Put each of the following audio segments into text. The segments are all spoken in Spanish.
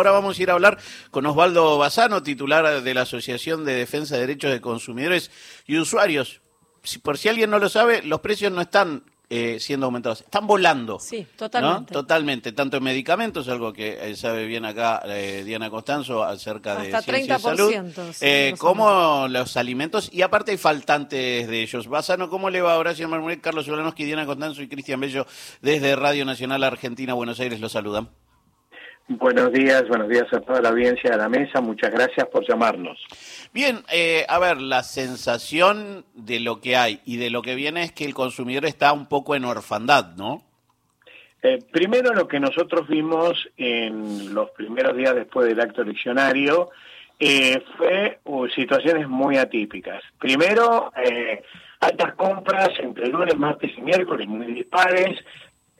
Ahora vamos a ir a hablar con Osvaldo Bazano, titular de la Asociación de Defensa de Derechos de Consumidores y Usuarios. Si, por si alguien no lo sabe, los precios no están eh, siendo aumentados, están volando. Sí, totalmente. Totalmente, tanto en medicamentos, algo que eh, sabe bien acá eh, Diana Costanzo acerca de ciencia y salud, eh, como los alimentos y aparte hay faltantes de ellos. Bazano, ¿cómo le va? Horacio Marmoret, Carlos Solanowski, Diana Costanzo y Cristian Bello desde Radio Nacional Argentina, Buenos Aires, los saludan. Buenos días, buenos días a toda la audiencia de la mesa. Muchas gracias por llamarnos. Bien, eh, a ver, la sensación de lo que hay y de lo que viene es que el consumidor está un poco en orfandad, ¿no? Eh, primero, lo que nosotros vimos en los primeros días después del acto eleccionario eh, fue uh, situaciones muy atípicas. Primero, altas compras entre lunes, martes y miércoles muy dispares,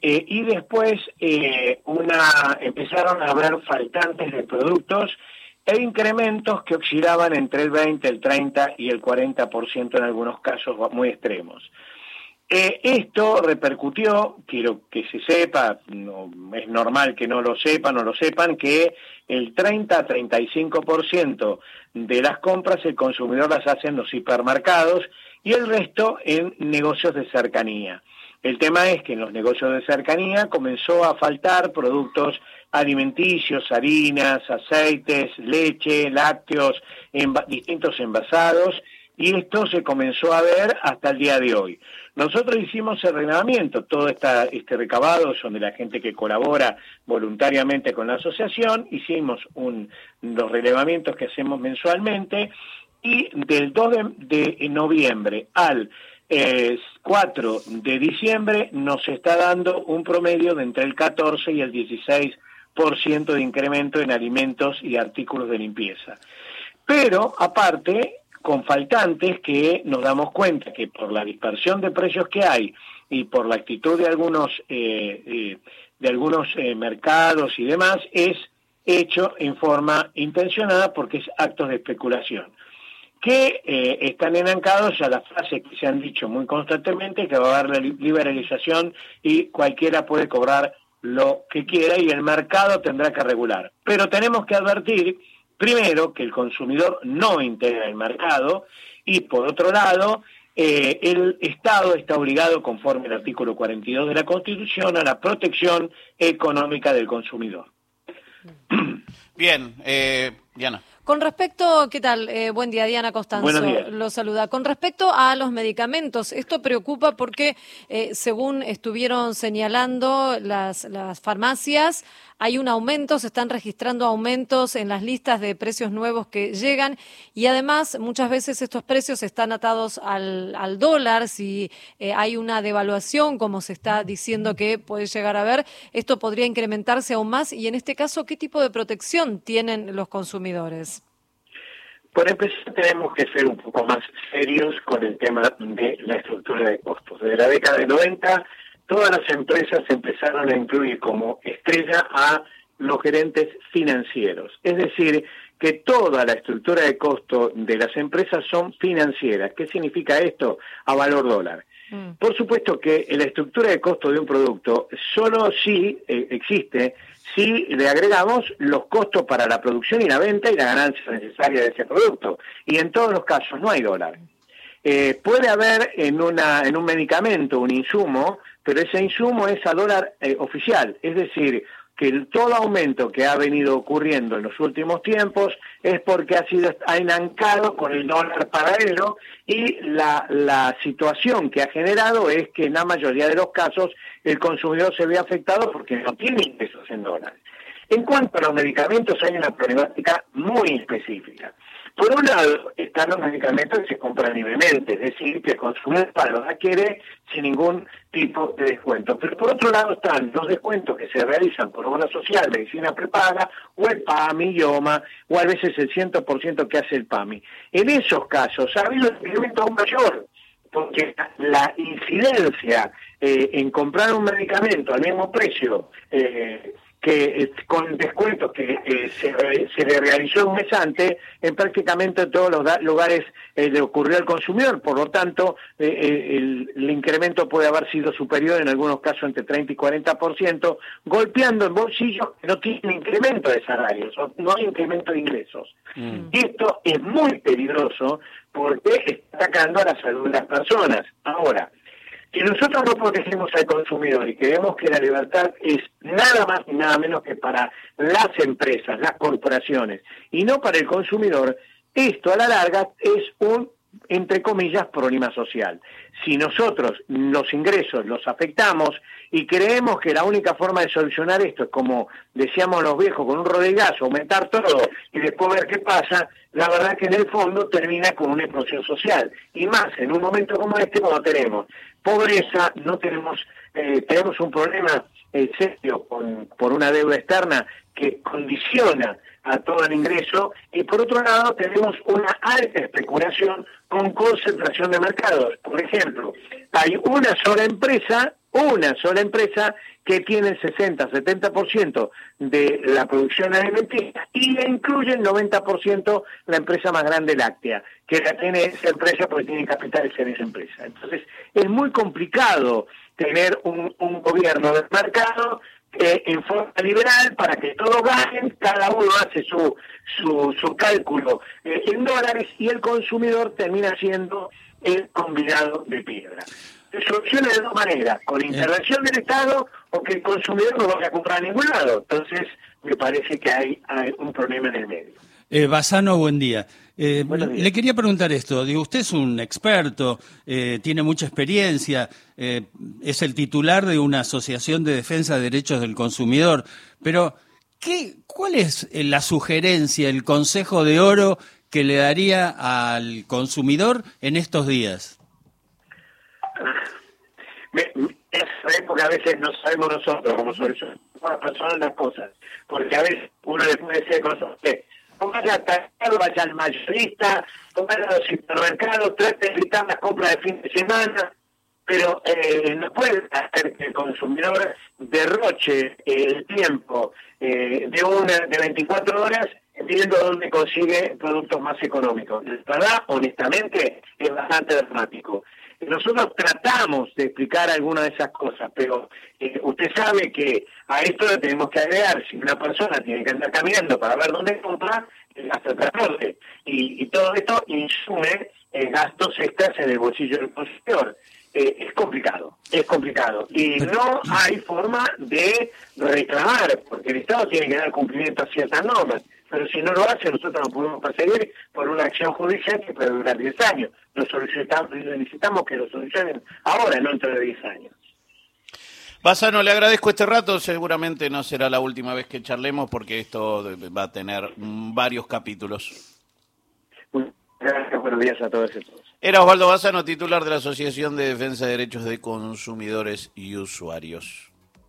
eh, y después eh, una, empezaron a haber faltantes de productos e incrementos que oscilaban entre el 20, el 30 y el 40% en algunos casos muy extremos. Eh, esto repercutió, quiero que se sepa, no, es normal que no lo sepan o lo sepan, que el 30-35% de las compras el consumidor las hace en los hipermercados y el resto en negocios de cercanía. El tema es que en los negocios de cercanía comenzó a faltar productos alimenticios, harinas, aceites, leche, lácteos, distintos envasados, y esto se comenzó a ver hasta el día de hoy. Nosotros hicimos el reglamento, todo esta, este recabado son de la gente que colabora voluntariamente con la asociación, hicimos un, los relevamientos que hacemos mensualmente y del 2 de, de noviembre al 4 de diciembre nos está dando un promedio de entre el 14 y el 16% de incremento en alimentos y artículos de limpieza. Pero aparte, con faltantes que nos damos cuenta que por la dispersión de precios que hay y por la actitud de algunos, eh, eh, de algunos eh, mercados y demás, es hecho en forma intencionada porque es actos de especulación que eh, están enancados a las frases que se han dicho muy constantemente, que va a haber liberalización y cualquiera puede cobrar lo que quiera y el mercado tendrá que regular. Pero tenemos que advertir, primero, que el consumidor no integra el mercado y, por otro lado, eh, el Estado está obligado, conforme al artículo 42 de la Constitución, a la protección económica del consumidor. Bien, eh, Diana. Con respecto, ¿qué tal? Eh, buen día, Diana Costanzo. Lo saluda. Con respecto a los medicamentos, esto preocupa porque, eh, según estuvieron señalando las, las farmacias, hay un aumento, se están registrando aumentos en las listas de precios nuevos que llegan y además muchas veces estos precios están atados al, al dólar. Si eh, hay una devaluación, como se está diciendo que puede llegar a ver, esto podría incrementarse aún más y en este caso, ¿qué tipo de protección tienen los consumidores? Por empezar, tenemos que ser un poco más serios con el tema de la estructura de costos. Desde la década de 90, todas las empresas empezaron a incluir como estrella a los gerentes financieros. Es decir, que toda la estructura de costo de las empresas son financieras. ¿Qué significa esto? A valor dólar. Mm. Por supuesto que la estructura de costo de un producto solo si eh, existe si le agregamos los costos para la producción y la venta y la ganancia necesaria de ese producto. Y en todos los casos no hay dólar. Eh, puede haber en, una, en un medicamento un insumo, pero ese insumo es a dólar eh, oficial, es decir, que todo aumento que ha venido ocurriendo en los últimos tiempos es porque ha sido ha enancado con el dólar paralelo y la, situación que ha generado es que en la mayoría de los casos el consumidor se ve afectado porque no tiene ingresos en dólares. En cuanto a los medicamentos hay una problemática muy específica. Por un lado, están los medicamentos que se compran libremente, es decir, que el consumidor los adquiere sin ningún tipo de descuento. Pero por otro lado están los descuentos que se realizan por obra social, medicina prepaga, o el PAMI, IOMA, o a veces el 100% que hace el PAMI. En esos casos ha habido un incremento aún mayor, porque la incidencia eh, en comprar un medicamento al mismo precio eh, que eh, con descuentos que eh, se, le realizó un mes antes en prácticamente todos los lugares eh, le ocurrió al consumidor, por lo tanto el, incremento puede haber sido superior en algunos casos entre 30 y 40%, golpeando en bolsillos que no tienen incremento de salarios, no hay incremento de ingresos. Mm. Y esto es muy peligroso porque está atacando a la salud de las personas. Ahora, si nosotros no protegemos al consumidor y creemos que la libertad es nada más y nada menos que para las empresas, las corporaciones, y no para el consumidor, esto a la larga es un entre comillas, problema social. Si nosotros los ingresos los afectamos y creemos que la única forma de solucionar esto es como decíamos los viejos, con un rodegazo, aumentar todo y después ver qué pasa, la verdad que en el fondo termina con una explosión social. Y más en un momento como este, cuando tenemos pobreza, no tenemos, eh, tenemos un problema eh, serio con, por una deuda externa que condiciona a todo el ingreso y por otro lado tenemos una alta especulación con concentración de mercados. Por ejemplo, hay una sola empresa, una sola empresa que tiene el 60-70% de la producción alimenticia y le incluye el 90% la empresa más grande láctea, que la tiene esa empresa porque tiene capitales en esa empresa. Entonces, es muy complicado tener un, un gobierno del mercado eh, en forma liberal para que todos ganen, cada uno hace su, su, su cálculo eh, en dólares y el consumidor termina siendo el convidado de piedra. Se soluciona de dos maneras, con intervención del Estado o que el consumidor no vaya a comprar a ningún lado. Entonces, me parece que hay, hay un problema en el medio. Eh, Basano, buen día. Eh, le quería preguntar esto. Digo, usted es un experto, eh, tiene mucha experiencia, eh, es el titular de una asociación de defensa de derechos del consumidor, pero ¿qué, ¿cuál es la sugerencia, el consejo de oro que le daría al consumidor en estos días? Es porque a veces no sabemos nosotros cómo son las personas las cosas, porque a veces uno le puede decir cosas vaya al vaya al mayorista, vaya a los supermercados, trate de evitar las compras de fin de semana, pero eh, no puede hacer que el consumidor derroche el tiempo eh, de una de 24 horas viendo dónde consigue productos más económicos. La verdad, honestamente, es bastante dramático. Nosotros tratamos de explicar algunas de esas cosas, pero eh, usted sabe que a esto le tenemos que agregar, si una persona tiene que andar caminando para ver dónde comprar, gasta transporte. Y, y todo esto insume eh, gastos extras en el bolsillo del consumidor. Eh, es complicado, es complicado. Y no hay forma de reclamar, porque el Estado tiene que dar cumplimiento a ciertas normas pero si no lo hace, nosotros no podemos perseguir por una acción judicial que puede durar 10 años. Nos solicitamos, necesitamos que lo solucionen ahora, no dentro de 10 años. Basano, le agradezco este rato. Seguramente no será la última vez que charlemos porque esto va a tener varios capítulos. Gracias, buenos días a todos y todos. Era Osvaldo Basano, titular de la Asociación de Defensa de Derechos de Consumidores y Usuarios.